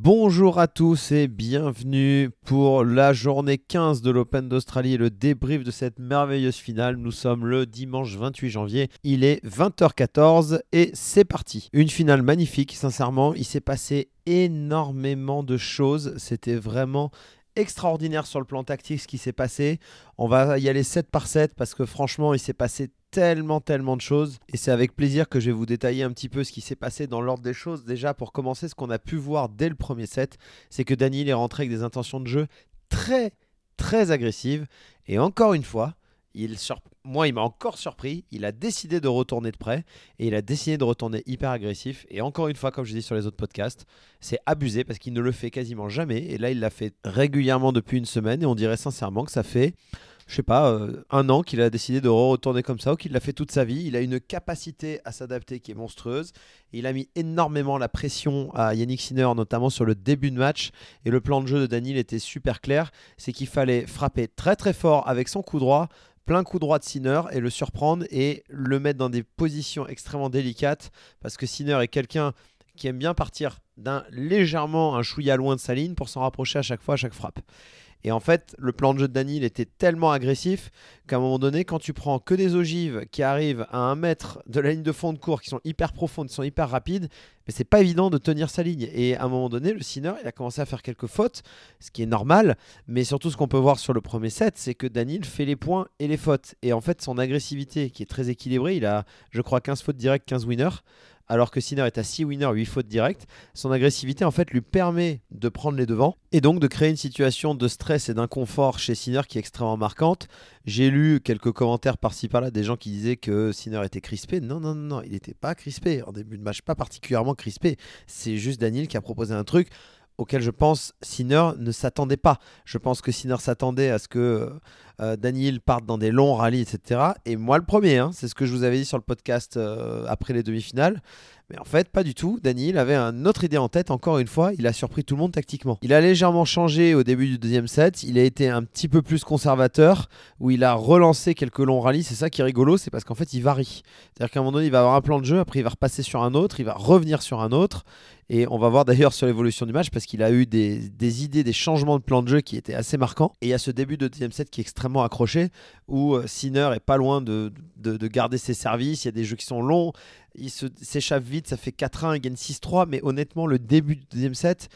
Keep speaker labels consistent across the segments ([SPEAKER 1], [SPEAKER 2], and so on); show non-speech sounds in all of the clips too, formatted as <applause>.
[SPEAKER 1] Bonjour à tous et bienvenue pour la journée 15 de l'Open d'Australie et le débrief de cette merveilleuse finale. Nous sommes le dimanche 28 janvier, il est 20h14 et c'est parti. Une finale magnifique, sincèrement, il s'est passé énormément de choses, c'était vraiment extraordinaire sur le plan tactique ce qui s'est passé. On va y aller 7 par 7 parce que franchement, il s'est passé tellement, tellement de choses. Et c'est avec plaisir que je vais vous détailler un petit peu ce qui s'est passé dans l'ordre des choses. Déjà, pour commencer, ce qu'on a pu voir dès le premier set, c'est que Daniel est rentré avec des intentions de jeu très, très agressives. Et encore une fois, il moi, il m'a encore surpris. Il a décidé de retourner de près et il a décidé de retourner hyper agressif. Et encore une fois, comme je dis sur les autres podcasts, c'est abusé parce qu'il ne le fait quasiment jamais. Et là, il l'a fait régulièrement depuis une semaine et on dirait sincèrement que ça fait je sais pas, euh, un an qu'il a décidé de retourner comme ça ou qu'il l'a fait toute sa vie. Il a une capacité à s'adapter qui est monstrueuse. il a mis énormément la pression à Yannick Sinner, notamment sur le début de match. Et le plan de jeu de Daniel était super clair. C'est qu'il fallait frapper très très fort avec son coup droit, plein coup droit de Sinner et le surprendre et le mettre dans des positions extrêmement délicates parce que Sinner est quelqu'un qui aime bien partir d'un légèrement un chouïa loin de sa ligne pour s'en rapprocher à chaque fois à chaque frappe. Et en fait, le plan de jeu de Daniel était tellement agressif qu'à un moment donné, quand tu prends que des ogives qui arrivent à un mètre de la ligne de fond de cours, qui sont hyper profondes, qui sont hyper rapides, mais c'est pas évident de tenir sa ligne. Et à un moment donné, le Sinner, il a commencé à faire quelques fautes, ce qui est normal. Mais surtout, ce qu'on peut voir sur le premier set, c'est que Daniel fait les points et les fautes. Et en fait, son agressivité, qui est très équilibrée, il a, je crois, 15 fautes directes, 15 winners alors que Sinner est à 6 winners, 8 fautes directes, son agressivité en fait lui permet de prendre les devants et donc de créer une situation de stress et d'inconfort chez Sinner qui est extrêmement marquante. J'ai lu quelques commentaires par-ci par-là des gens qui disaient que Sinner était crispé. Non, non, non, il n'était pas crispé. En début de match, pas particulièrement crispé. C'est juste Daniel qui a proposé un truc auquel je pense Sinner ne s'attendait pas. Je pense que Sinner s'attendait à ce que euh, Daniel parte dans des longs rallyes, etc. Et moi le premier, hein, c'est ce que je vous avais dit sur le podcast euh, après les demi-finales. Mais en fait, pas du tout. Daniel avait une autre idée en tête. Encore une fois, il a surpris tout le monde tactiquement. Il a légèrement changé au début du deuxième set. Il a été un petit peu plus conservateur, où il a relancé quelques longs rallyes. C'est ça qui est rigolo, c'est parce qu'en fait, il varie. C'est-à-dire qu'à un moment donné, il va avoir un plan de jeu, après, il va repasser sur un autre, il va revenir sur un autre. Et on va voir d'ailleurs sur l'évolution du match parce qu'il a eu des, idées, des changements de plan de jeu qui étaient assez marquants. Et il y a ce début de deuxième set qui est extrêmement accroché où euh, Sinner est pas loin de, de, garder ses services. Il y a des jeux qui sont longs. Il s'échappe vite. Ça fait 4-1. Il gagne 6-3. Mais honnêtement, le début du deuxième set,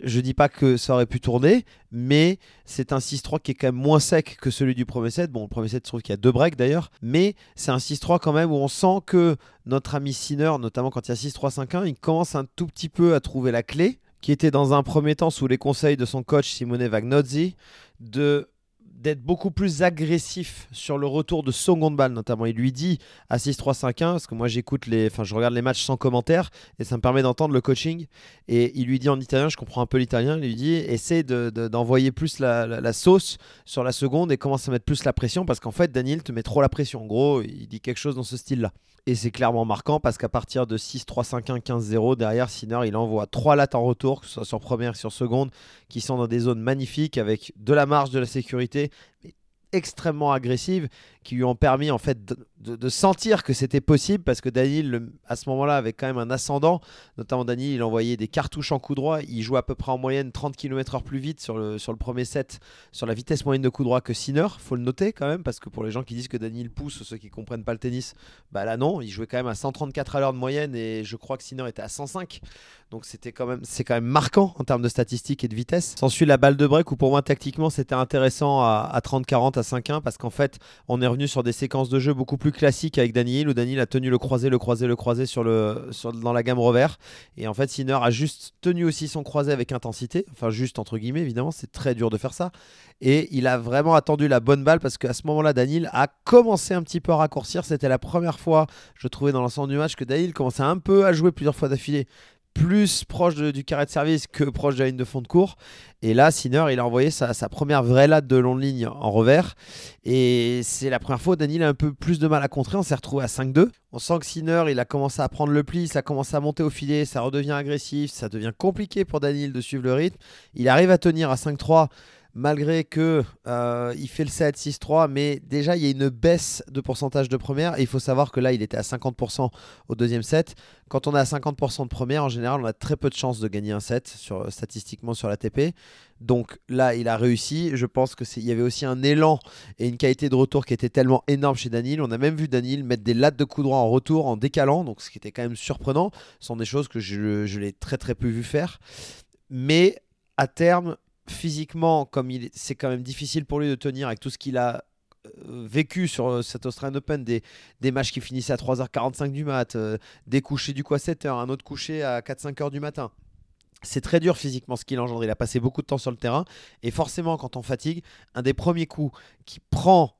[SPEAKER 1] je dis pas que ça aurait pu tourner, mais c'est un 6-3 qui est quand même moins sec que celui du premier set. Bon, le premier set, je trouve qu'il y a deux breaks d'ailleurs, mais c'est un 6-3 quand même où on sent que notre ami Sinner, notamment quand il y a 6-3-5-1, il commence un tout petit peu à trouver la clé, qui était dans un premier temps sous les conseils de son coach Simone Vagnozzi, de d'être beaucoup plus agressif sur le retour de balle notamment. Il lui dit à 6-3-5-1, parce que moi j'écoute les, enfin je regarde les matchs sans commentaire et ça me permet d'entendre le coaching. Et il lui dit en italien, je comprends un peu l'italien, il lui dit essaie d'envoyer de, plus la, la, sauce sur la seconde et commence à mettre plus la pression parce qu'en fait Daniel te met trop la pression. En gros, il dit quelque chose dans ce style-là. Et c'est clairement marquant parce qu'à partir de 6-3-5-1, 15-0, derrière Sinner, il envoie trois lattes en retour, que ce soit sur première sur seconde, qui sont dans des zones magnifiques avec de la marge, de la sécurité, extrêmement agressive qui lui ont permis en fait de, sentir que c'était possible parce que Daniel à ce moment-là avait quand même un ascendant. Notamment Daniel il envoyait des cartouches en coup droit. Il jouait à peu près en moyenne 30 km/h plus vite sur le, sur le premier set sur la vitesse moyenne de coup droit que Sinner. Faut le noter quand même parce que pour les gens qui disent que Daniel pousse ceux qui comprennent pas le tennis bah là non. Il jouait quand même à 134 à l'heure de moyenne et je crois que Sinner était à 105 donc c'était quand même c'est quand même marquant en termes de statistiques et de vitesse. S'ensuit la balle de break où pour moi tactiquement c'était intéressant à, à 30-40 à 5-1 parce qu'en fait on est sur des séquences de jeu beaucoup plus classiques avec Daniel, où Daniel a tenu le croisé, le croisé, le croisé sur le, dans la gamme revers. Et en fait, Sinner a juste tenu aussi son croisé avec intensité. Enfin, juste entre guillemets, évidemment, c'est très dur de faire ça. Et il a vraiment attendu la bonne balle parce qu'à ce moment-là, Daniel a commencé un petit peu à raccourcir. C'était la première fois, je trouvais, dans l'ensemble du match que Daniel commençait un peu à jouer plusieurs fois d'affilée plus proche du carré de service que proche de la ligne de fond de cours. Et là, Sinner, il a envoyé sa, première vraie latte de longue ligne en revers. Et c'est la première fois où Daniel a un peu plus de mal à contrer. On s'est retrouvé à 5-2. On sent que Sinner, il a commencé à prendre le pli, ça commence à monter au filet, ça redevient agressif, ça devient compliqué pour Daniel de suivre le rythme. Il arrive à tenir à 5-3 malgré que euh, il fait le 7 6-3, mais déjà il y a une baisse de pourcentage de première. Et il faut savoir que là, il était à 50% au deuxième set. Quand on est à 50% de première, en général, on a très peu de chances de gagner un set sur, statistiquement sur l'ATP. Donc là, il a réussi. Je pense que il y avait aussi un élan et une qualité de retour qui était tellement énorme chez Daniel. On a même vu Daniel mettre des lattes de coup droit en retour en décalant, donc ce qui était quand même surprenant. Ce sont des choses que je, je l'ai très très peu vu faire. Mais à terme, physiquement, comme c'est quand même difficile pour lui de tenir avec tout ce qu'il a euh, vécu sur euh, cet Australian Open, des, des matchs qui finissaient à 3h45 du mat, euh, des couchers du coup à 7h, un autre coucher à 4-5h du matin. C'est très dur physiquement ce qu'il engendre. Il a passé beaucoup de temps sur le terrain. Et forcément, quand on fatigue, un des premiers coups qui prend,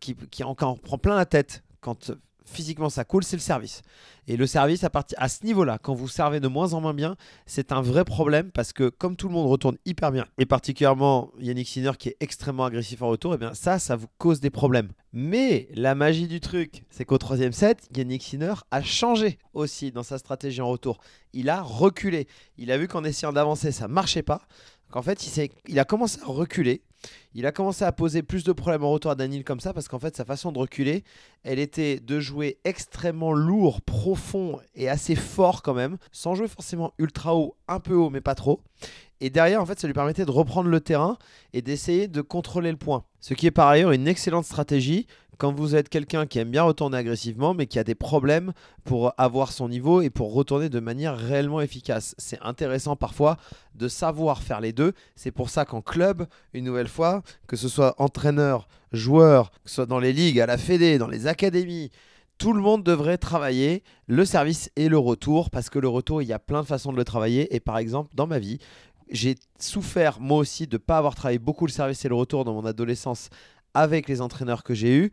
[SPEAKER 1] qui, qui encore prend plein la tête quand physiquement ça coule, c'est le service. Et le service, à, à ce niveau-là, quand vous servez de moins en moins bien, c'est un vrai problème parce que comme tout le monde retourne hyper bien, et particulièrement Yannick Sinner qui est extrêmement agressif en retour, et eh bien ça, ça vous cause des problèmes. Mais la magie du truc, c'est qu'au troisième set, Yannick Sinner a changé aussi dans sa stratégie en retour. Il a reculé. Il a vu qu'en essayant d'avancer, ça marchait pas. Qu'en fait, il, il a commencé à reculer il a commencé à poser plus de problèmes en retour à Daniel comme ça parce qu'en fait sa façon de reculer, elle était de jouer extrêmement lourd, profond et assez fort quand même, sans jouer forcément ultra haut, un peu haut mais pas trop. Et derrière, en fait, ça lui permettait de reprendre le terrain et d'essayer de contrôler le point. Ce qui est par ailleurs une excellente stratégie quand vous êtes quelqu'un qui aime bien retourner agressivement, mais qui a des problèmes pour avoir son niveau et pour retourner de manière réellement efficace. C'est intéressant parfois de savoir faire les deux. C'est pour ça qu'en club, une nouvelle fois, que ce soit entraîneur, joueur, que ce soit dans les ligues, à la Fédé, dans les académies, tout le monde devrait travailler le service et le retour parce que le retour, il y a plein de façons de le travailler. Et par exemple, dans ma vie, j'ai souffert moi aussi de ne pas avoir travaillé beaucoup le service et le retour dans mon adolescence avec les entraîneurs que j'ai eus.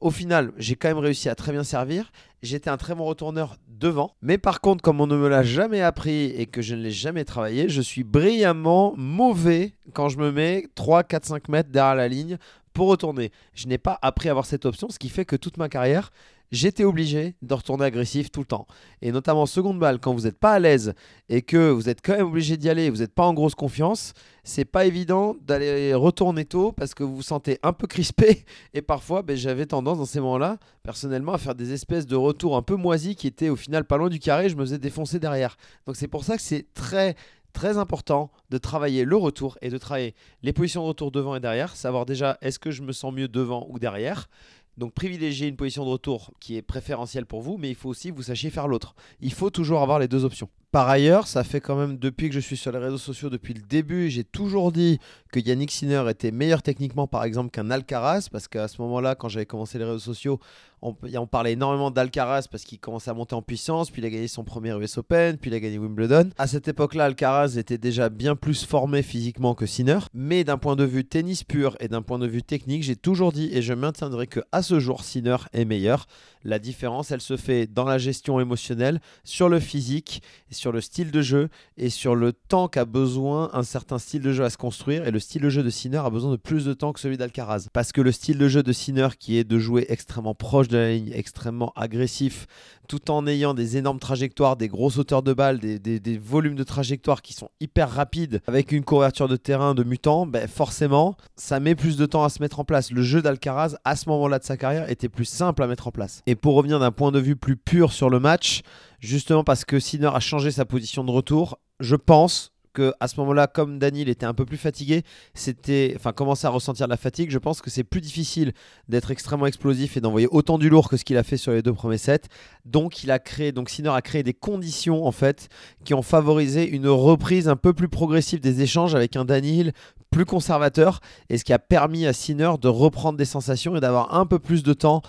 [SPEAKER 1] Au final, j'ai quand même réussi à très bien servir. J'étais un très bon retourneur devant. Mais par contre, comme on ne me l'a jamais appris et que je ne l'ai jamais travaillé, je suis brillamment mauvais quand je me mets 3, 4, 5 mètres derrière la ligne pour retourner. Je n'ai pas appris à avoir cette option, ce qui fait que toute ma carrière, j'étais obligé de retourner agressif tout le temps. Et notamment en seconde balle, quand vous n'êtes pas à l'aise et que vous êtes quand même obligé d'y aller, vous n'êtes pas en grosse confiance, c'est pas évident d'aller retourner tôt parce que vous vous sentez un peu crispé. Et parfois, ben, j'avais tendance dans ces moments-là, personnellement, à faire des espèces de retours un peu moisis qui étaient au final pas loin du carré. Je me faisais défoncer derrière. Donc c'est pour ça que c'est très très important de travailler le retour et de travailler les positions de retour devant et derrière, savoir déjà est-ce que je me sens mieux devant ou derrière, donc privilégier une position de retour qui est préférentielle pour vous, mais il faut aussi que vous sachiez faire l'autre. Il faut toujours avoir les deux options. Par ailleurs, ça fait quand même depuis que je suis sur les réseaux sociaux depuis le début, j'ai toujours dit que Yannick Sinner était meilleur techniquement par exemple qu'un Alcaraz, parce qu'à ce moment-là, quand j'avais commencé les réseaux sociaux, on, on parlait énormément d'Alcaraz parce qu'il commençait à monter en puissance, puis il a gagné son premier US Open, puis il a gagné Wimbledon. À cette époque-là, Alcaraz était déjà bien plus formé physiquement que Sinner, mais d'un point de vue tennis pur et d'un point de vue technique, j'ai toujours dit et je maintiendrai que à ce jour, Sinner est meilleur. La différence, elle se fait dans la gestion émotionnelle, sur le physique, sur le style de jeu et sur le temps qu'a besoin un certain style de jeu à se construire. Et le style de jeu de Sinner a besoin de plus de temps que celui d'Alcaraz. Parce que le style de jeu de Sinner, qui est de jouer extrêmement proche de la ligne, extrêmement agressif, tout en ayant des énormes trajectoires, des grosses hauteurs de balles, des, volumes de trajectoires qui sont hyper rapides, avec une couverture de terrain de mutant, ben forcément, ça met plus de temps à se mettre en place. Le jeu d'Alcaraz, à ce moment-là de sa carrière, était plus simple à mettre en place. Et pour revenir d'un point de vue plus pur sur le match, justement parce que Sinner a changé sa position de retour, je pense que à ce moment-là, comme Daniel était un peu plus fatigué, c'était, enfin, commençait à ressentir la fatigue. Je pense que c'est plus difficile d'être extrêmement explosif et d'envoyer autant du lourd que ce qu'il a fait sur les deux premiers sets. Donc, il a créé, donc Sinner a créé des conditions en fait qui ont favorisé une reprise un peu plus progressive des échanges avec un Daniel plus conservateur et ce qui a permis à Sinner de reprendre des sensations et d'avoir un peu plus de temps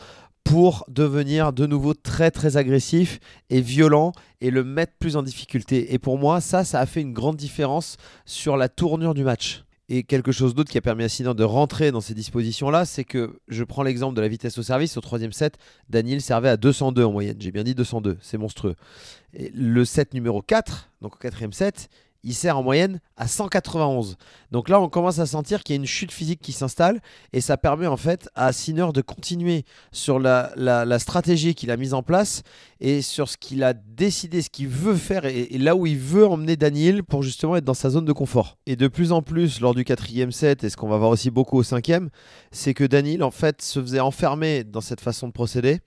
[SPEAKER 1] pour devenir de nouveau très très agressif et violent et le mettre plus en difficulté. Et pour moi, ça, ça a fait une grande différence sur la tournure du match. Et quelque chose d'autre qui a permis à Sinner de rentrer dans ces dispositions-là, c'est que je prends l'exemple de la vitesse au service. Au troisième set, Daniel servait à 202 en moyenne. J'ai bien dit 202, c'est monstrueux. Et le set numéro 4, donc au quatrième set, il sert en moyenne à 191. Donc là, on commence à sentir qu'il y a une chute physique qui s'installe et ça permet en fait à Sinner de continuer sur la, stratégie qu'il a mise en place et sur ce qu'il a décidé, ce qu'il veut faire et, là où il veut emmener Daniel pour justement être dans sa zone de confort. Et de plus en plus, lors du quatrième set, et ce qu'on va voir aussi beaucoup au cinquième, c'est que Daniel en fait se faisait enfermer dans cette façon de procéder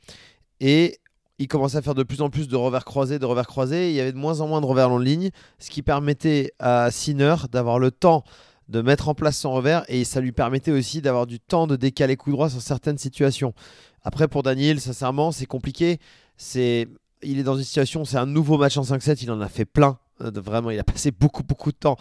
[SPEAKER 1] et il commençait à faire de plus en plus de revers croisés, de revers croisés. il y avait de moins en moins de revers long ligne, ce qui permettait à Sinner d'avoir le temps de mettre en place son revers et ça lui permettait aussi d'avoir du temps de décaler coup droit sur certaines situations. Après, pour Daniel, sincèrement, c'est compliqué. C'est, il est dans une situation, c'est un nouveau match en 5-7, il en a fait plein euh, vraiment, il a passé beaucoup, beaucoup de temps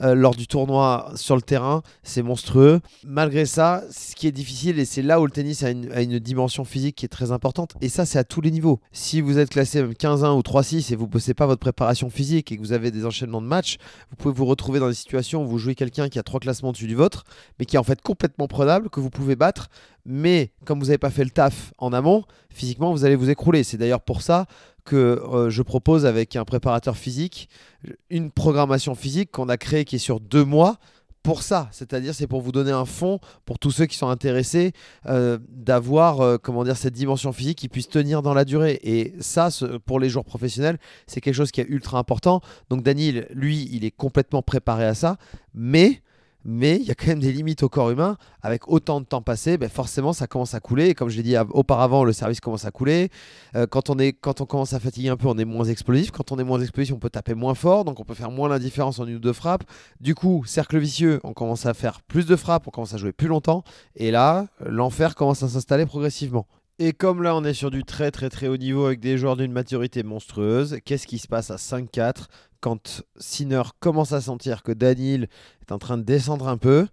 [SPEAKER 1] euh, lors du tournoi sur le terrain. C'est monstrueux. Malgré ça, ce qui est difficile, et c'est là où le tennis a une, dimension physique qui est très importante, et ça, c'est à tous les niveaux. Si vous êtes classé 15-1 ou 3-6 et vous ne bossez pas votre préparation physique et que vous avez des enchaînements de matchs, vous pouvez vous retrouver dans des situations où vous jouez quelqu'un qui a trois classements dessus du vôtre, mais qui est en fait complètement prenable, que vous pouvez battre, mais comme vous n'avez pas fait le taf en amont, physiquement, vous allez vous écrouler. C'est d'ailleurs pour ça que euh, je propose avec un préparateur physique une programmation physique qu'on a créée qui est sur deux mois pour ça, c'est-à-dire c'est pour vous donner un fond pour tous ceux qui sont intéressés euh, d'avoir euh, comment dire cette dimension physique qui puisse tenir dans la durée. Et ça pour les joueurs professionnels c'est quelque chose qui est ultra important. Donc Daniel lui il est complètement préparé à ça. Mais mais il y a quand même des limites au corps humain. Avec autant de temps passé, ben forcément, ça commence à couler. Et comme je l'ai dit auparavant, le service commence à couler. Euh, quand, on quand on commence à fatiguer un peu, on est moins explosif. Quand on est moins explosif, on peut taper moins fort. Donc on peut faire moins la différence en une ou deux frappes. Du coup, cercle vicieux, on commence à faire plus de frappes, on commence à jouer plus longtemps. Et là, l'enfer commence à s'installer progressivement. Et comme là on est sur du très très très haut niveau avec des joueurs d'une maturité monstrueuse, qu'est-ce qui se passe à 5-4 quand Sinner commence à sentir que Daniel est en train de descendre un peu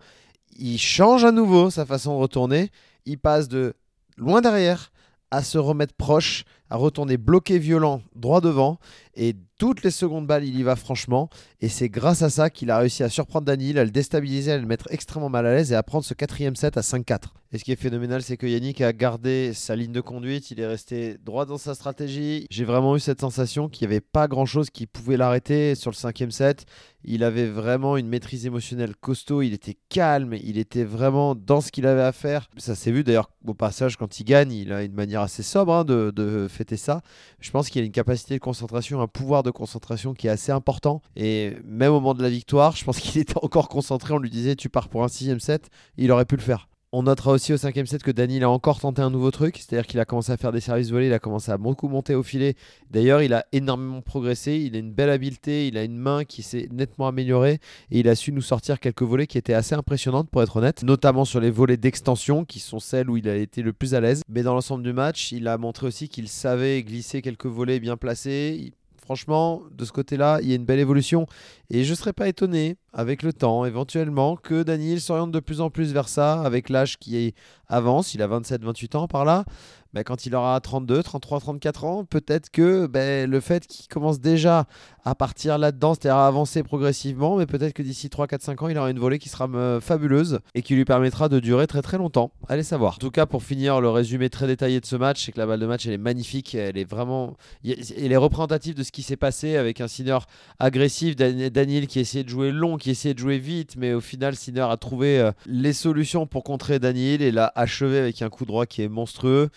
[SPEAKER 1] Il change à nouveau sa façon de retourner, il passe de loin derrière à se remettre proche, à retourner bloqué violent droit devant et toutes les secondes balles, il y va franchement. Et c'est grâce à ça qu'il a réussi à surprendre Daniel, à le déstabiliser, à le mettre extrêmement mal à l'aise et à prendre ce quatrième set à 5-4. Et ce qui est phénoménal, c'est que Yannick a gardé sa ligne de conduite, il est resté droit dans sa stratégie. J'ai vraiment eu cette sensation qu'il n'y avait pas grand-chose qui pouvait l'arrêter sur le cinquième set. Il avait vraiment une maîtrise émotionnelle costaud, il était calme, il était vraiment dans ce qu'il avait à faire. Ça s'est vu d'ailleurs au passage quand il gagne, il a une manière assez sobre hein, de, de fêter ça. Je pense qu'il a une capacité de concentration, un pouvoir de concentration qui est assez important. Et même au moment de la victoire, je pense <laughs> qu'il était encore concentré. On lui disait tu pars pour un sixième set, il aurait pu le faire. On notera aussi au cinquième set que Daniel a encore tenté un nouveau truc, c'est-à-dire qu'il a commencé à faire des services volés, il a commencé à beaucoup monter au filet. D'ailleurs, il a énormément progressé, il a une belle habileté, il a une main qui s'est nettement améliorée et il a su nous sortir quelques volets qui étaient assez impressionnantes pour être honnête, notamment sur les volets d'extension qui sont celles où il a été le plus à l'aise. Mais dans l'ensemble du match, il a montré aussi qu'il savait glisser quelques volets bien placés. Franchement, de ce côté-là, il y a une belle évolution. Et je ne serais pas étonné, avec le temps, éventuellement, que Daniel s'oriente de plus en plus vers ça, avec l'âge qui avance. Il a 27-28 ans par là. Ben, quand il aura 32, 33, 34 ans, peut-être que ben, le fait qu'il commence déjà à partir là-dedans, c'est-à-dire à avancer progressivement, mais peut-être que d'ici 3, 4, 5 ans, il aura une volée qui sera euh, fabuleuse et qui lui permettra de durer très très longtemps. Allez savoir. En tout cas, pour finir le résumé très détaillé de ce match, c'est que la balle de match, elle est magnifique, elle est vraiment... Elle est représentative de ce qui s'est passé avec un Sinner agressif, Daniel qui essayait de jouer long, qui essayait de jouer vite, mais au final, Sinner a trouvé euh, les solutions pour contrer Daniel et l'a achevé avec un coup droit qui est monstrueux.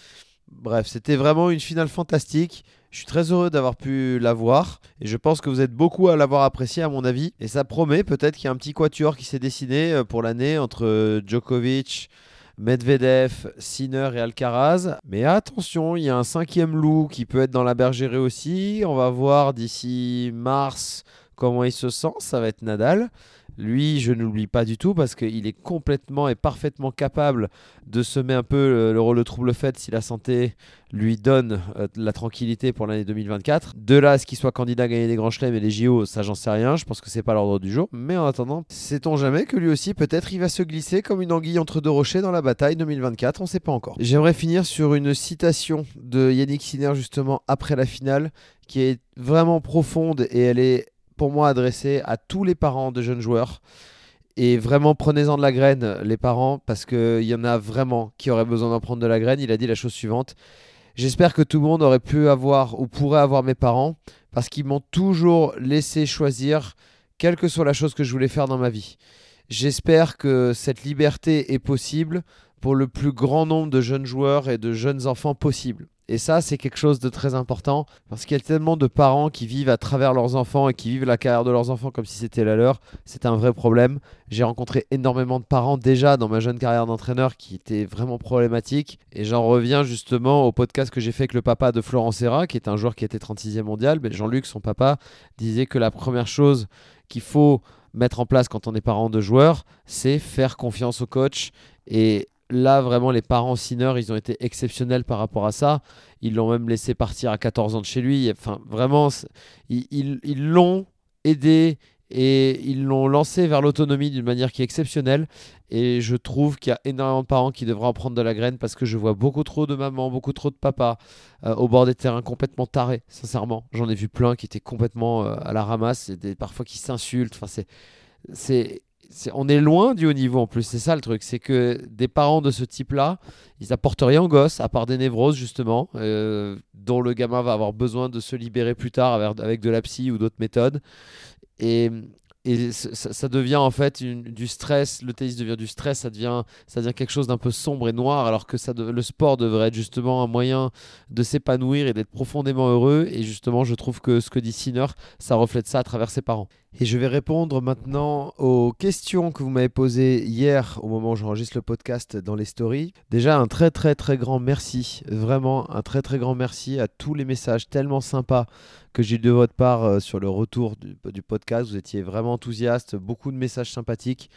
[SPEAKER 1] Bref, c'était vraiment une finale fantastique. Je suis très heureux d'avoir pu la voir et je pense que vous êtes beaucoup à l'avoir apprécié à mon avis. Et ça promet peut-être qu'il y a un petit quatuor qui s'est dessiné euh, pour l'année entre euh, Djokovic, Medvedev, Sinner et Alcaraz. Mais attention, il y a un cinquième loup qui peut être dans la bergerie aussi. On va voir d'ici mars comment il se sent. Ça va être Nadal. Lui, je ne l'oublie pas du tout parce qu'il est complètement et parfaitement capable de semer un peu le, rôle de trouble fait si la santé lui donne euh, la tranquillité pour l'année 2024. De là à ce qu'il soit candidat à gagner des grands chelems et les JO, ça j'en sais rien. Je pense que c'est pas l'ordre du jour. Mais en attendant, sait-on jamais que lui aussi, peut-être, il va se glisser comme une anguille entre deux rochers dans la bataille 2024. On sait pas encore. J'aimerais finir sur une citation de Yannick Sinner justement après la finale qui est vraiment profonde et elle est pour moi adressé à tous les parents de jeunes joueurs. Et vraiment, prenez-en de la graine, les parents, parce qu'il y en a vraiment qui auraient besoin d'en prendre de la graine. Il a dit la chose suivante. J'espère que tout le monde aurait pu avoir ou pourrait avoir mes parents, parce qu'ils m'ont toujours laissé choisir quelle que soit la chose que je voulais faire dans ma vie. J'espère que cette liberté est possible pour le plus grand nombre de jeunes joueurs et de jeunes enfants possible. Et ça, c'est quelque chose de très important parce qu'il y a tellement de parents qui vivent à travers leurs enfants et qui vivent la carrière de leurs enfants comme si c'était la leur. C'est un vrai problème. J'ai rencontré énormément de parents déjà dans ma jeune carrière d'entraîneur qui étaient vraiment problématiques. Et j'en reviens justement au podcast que j'ai fait avec le papa de Florent Serra, qui est un joueur qui était 36e mondial. Mais Jean-Luc, son papa, disait que la première chose qu'il faut mettre en place quand on est parent de joueurs, c'est faire confiance au coach et là, vraiment, les parents Sinner, ils ont été exceptionnels par rapport à ça. Ils l'ont même laissé partir à 14 ans de chez lui. Enfin, vraiment, ils l'ont aidé et ils l'ont lancé vers l'autonomie d'une manière qui est exceptionnelle. Et je trouve qu'il y a énormément de parents qui devraient en prendre de la graine parce que je vois beaucoup trop de mamans, beaucoup trop de papas euh, au bord des terrains complètement tarés, sincèrement. J'en ai vu plein qui étaient complètement euh, à la ramasse et des, parfois qui s'insultent. Enfin, c'est on est loin du haut niveau en plus, c'est ça le truc, c'est que des parents de ce type-là, ils apportent rien aux gosses, à part des névroses justement, euh, dont le gamin va avoir besoin de se libérer plus tard avec, de la psy ou d'autres méthodes. Et, ça, devient en fait du stress, le tennis devient du stress, ça devient, ça devient quelque chose d'un peu sombre et noir, alors que le sport devrait être justement un moyen de s'épanouir et d'être profondément heureux. Et justement, je trouve que ce que dit Sinner, ça reflète ça à travers ses parents. Et je vais répondre maintenant aux questions que vous m'avez posées hier au moment où j'enregistre le podcast dans les stories. Déjà un très très très grand merci, vraiment un très très grand merci à tous les messages tellement sympas que j'ai eu de votre part euh, sur le retour du, podcast. Vous étiez vraiment enthousiastes, beaucoup de messages sympathiques.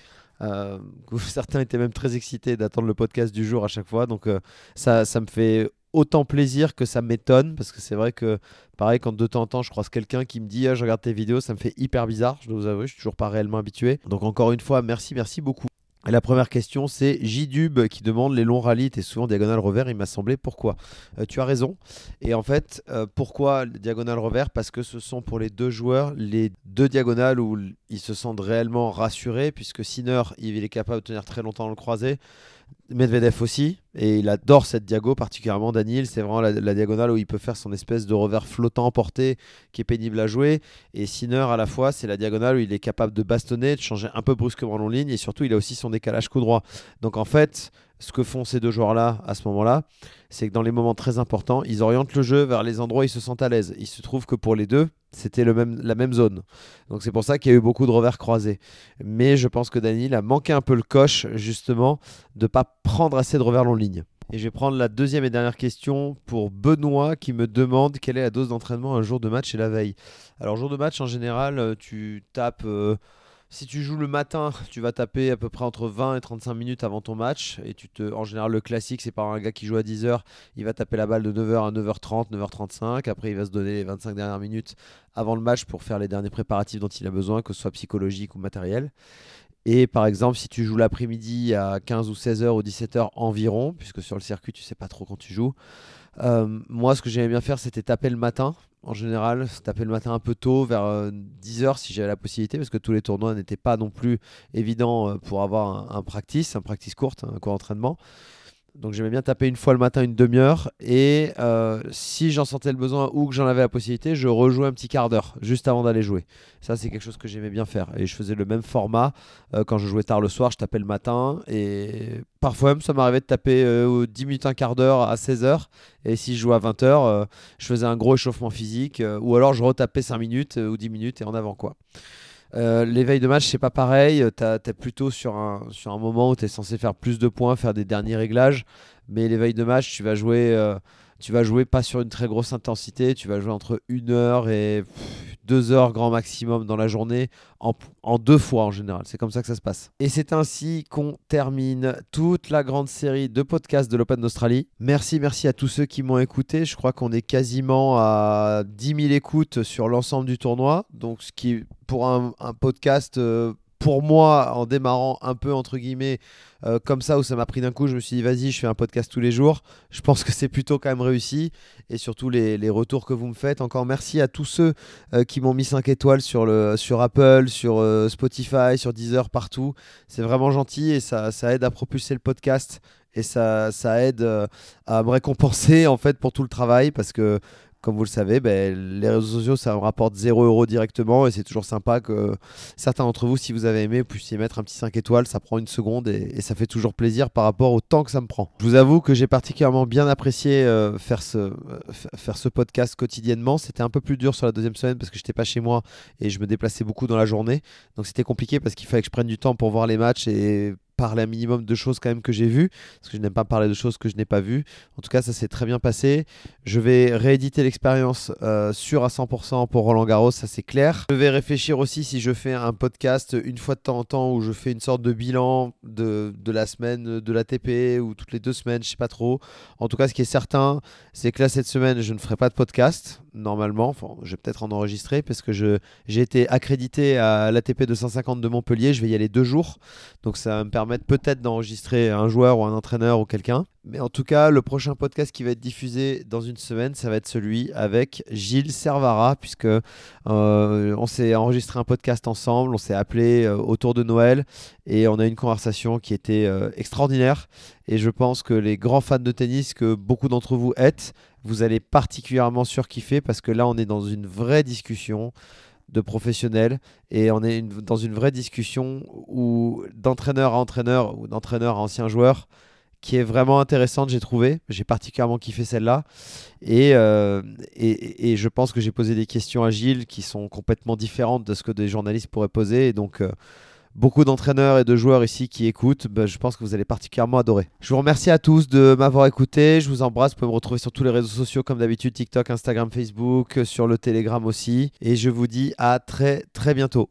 [SPEAKER 1] Euh, <laughs> certains étaient même très excités d'attendre le podcast du jour à chaque fois. Donc euh, ça, ça me fait autant plaisir que ça m'étonne parce que c'est vrai que pareil quand de temps en temps je croise quelqu'un qui me dit ah, je regarde tes vidéos ça me fait hyper bizarre je dois vous avouer je suis toujours pas réellement habitué donc encore une fois merci merci beaucoup la première question, c'est Jdub qui demande les longs rallyes et souvent diagonale revers. Il m'a semblé pourquoi? Euh, Tu as raison. Et en fait, euh, pourquoi diagonale revers? Parce que ce sont pour les deux joueurs les deux diagonales où ils se sentent réellement rassurés, puisque Sinner, il est capable de tenir très longtemps le croisé. Medvedev aussi, et il adore cette diago, particulièrement Daniel. C'est vraiment la, diagonale où il peut faire son espèce de revers flottant porté qui est pénible à jouer. Et Sinner, à la fois, c'est la diagonale où il est capable de bastonner, de changer un peu brusquement en ligne, et surtout, il a aussi son décalage coup droit. Donc en fait, ce que font ces deux joueurs-là à ce moment-là, c'est que dans les moments très importants, ils orientent le jeu vers les endroits où ils se sentent à l'aise. Il se trouve que pour les deux, c'était la même zone. Donc c'est pour ça qu'il y a eu beaucoup de revers croisés. Mais je pense que Daniel a manqué un peu le coche, justement, de ne pas prendre assez de revers long ligne. Et je vais prendre la deuxième et dernière question pour Benoît qui me demande quelle est la dose d'entraînement un jour de match et la veille. Alors jour de match en général, euh, tu tapes... Euh, si tu joues le matin, <laughs> tu vas taper à peu près entre 20 et 35 minutes avant ton match. Et tu te, en général, le classique, c'est par un gars qui joue à 10h. Il va taper la balle de 9h à 9h30, 9h35. Après, il va se donner les 25 dernières minutes avant le match pour faire les derniers préparatifs dont il a besoin, que ce soit psychologique ou matériel. Et par exemple, si tu joues l'après-midi à 15 ou 16h ou 17h environ, puisque sur le circuit, tu sais pas trop quand tu joues, euh, moi, ce que j'aimais bien faire, c'était taper le matin. En général, taper le matin un peu tôt, vers 10h euh, si j'avais la possibilité, parce que tous les tournois n'étaient pas non plus évidents euh, pour avoir un, un practice, un practice courte, un court entraînement. Donc j'aimais bien taper une fois le matin une demi-heure et euh, si j'en sentais le besoin ou que j'en avais la possibilité, je rejouais un petit quart d'heure juste avant d'aller jouer. Ça c'est quelque chose que j'aimais bien faire et je faisais le même format euh, quand je jouais tard le soir, je tapais le matin et parfois même ça m'arrivait de taper 10 euh, minutes un quart d'heure à 16h et si je jouais à 20h, je faisais un gros échauffement physique ou alors je retapais 5 minutes ou 10 minutes et en avant quoi. Euh, l'éveil de match, c'est pas pareil. Tu es plutôt sur un, sur un moment où tu es censé faire plus de points, faire des derniers réglages. Mais l'éveil de match, tu vas jouer. Euh, tu vas jouer pas sur une très grosse intensité, tu vas jouer entre 1 heure et 2 heures grand maximum dans la journée, en, en deux fois en général. C'est comme ça que ça se passe. Et c'est ainsi qu'on termine toute la grande série de podcasts de l'Open d'Australie. Merci, merci à tous ceux qui m'ont écouté. Je crois qu'on est quasiment à 10 000 écoutes sur l'ensemble du tournoi. Donc, ce qui, pour un, podcast, euh, pour moi, en démarrant un peu entre guillemets euh, comme ça, où ça m'a pris d'un coup, je me suis dit, vas-y, je fais un podcast tous les jours. Je pense que c'est plutôt quand même réussi. Et surtout, les, retours que vous me faites. Encore merci à tous ceux euh, qui m'ont mis 5 étoiles sur, le, sur Apple, sur euh, Spotify, sur Deezer, partout. C'est vraiment gentil et ça, ça aide à propulser le podcast et ça, ça aide à me récompenser en fait pour tout le travail parce que comme vous le savez, ben, les réseaux sociaux, ça me rapporte 0 euros directement et c'est toujours sympa que certains d'entre vous, si vous avez aimé, puissiez mettre un petit 5 étoiles. Ça prend une seconde et, ça fait toujours plaisir par rapport au temps que ça me prend. Je vous avoue que j'ai particulièrement bien apprécié euh, faire, ce, euh, faire ce podcast quotidiennement. C'était un peu plus dur sur la deuxième semaine parce que j'étais pas chez moi et je me déplaçais beaucoup dans la journée. Donc c'était compliqué parce qu'il fallait que je prenne du temps pour voir les matchs et parler un minimum de choses quand même que j'ai vues, parce que je n'aime pas parler de choses que je n'ai pas vues. En tout cas, ça s'est très bien passé. Je vais rééditer l'expérience euh, sur à 100% pour Roland Garros, ça c'est clair. Je vais réfléchir aussi si je fais un podcast une fois de temps en temps où je fais une sorte de bilan de, de la semaine de l'ATP ou toutes les deux semaines, je sais pas trop. En tout cas, ce qui est certain, c'est que là cette semaine, je ne ferai pas de podcast normalement. Enfin, je vais peut-être en enregistrer parce que j'ai été accrédité à l'ATP 250 de Montpellier. Je vais y aller deux jours. Donc ça va me permettre peut-être d'enregistrer un joueur ou un entraîneur ou quelqu'un. Mais en tout cas, le prochain podcast qui va être diffusé dans une semaine, ça va être celui avec Gilles Servara, puisque euh, on s'est enregistré un podcast ensemble, on s'est appelé euh, autour de Noël et on a eu une conversation qui était euh, extraordinaire. Et je pense que les grands fans de tennis que beaucoup d'entre vous êtes, vous allez particulièrement surkiffer parce que là, on est dans une vraie discussion de professionnels et on est dans une vraie discussion où d'entraîneur à entraîneur ou d'entraîneur à ancien joueur qui est vraiment intéressante, j'ai trouvé. J'ai particulièrement kiffé celle-là. Euh, et, et, je pense que j'ai posé des questions à Gilles qui sont complètement différentes de ce que des journalistes pourraient poser. Et donc, euh, beaucoup d'entraîneurs et de joueurs ici qui écoutent, bah, je pense que vous allez particulièrement adorer. Je vous remercie à tous de m'avoir écouté. Je vous embrasse. Vous pouvez me retrouver sur tous les réseaux sociaux comme d'habitude TikTok, Instagram, Facebook, sur le Telegram aussi. Et je vous dis à très très bientôt.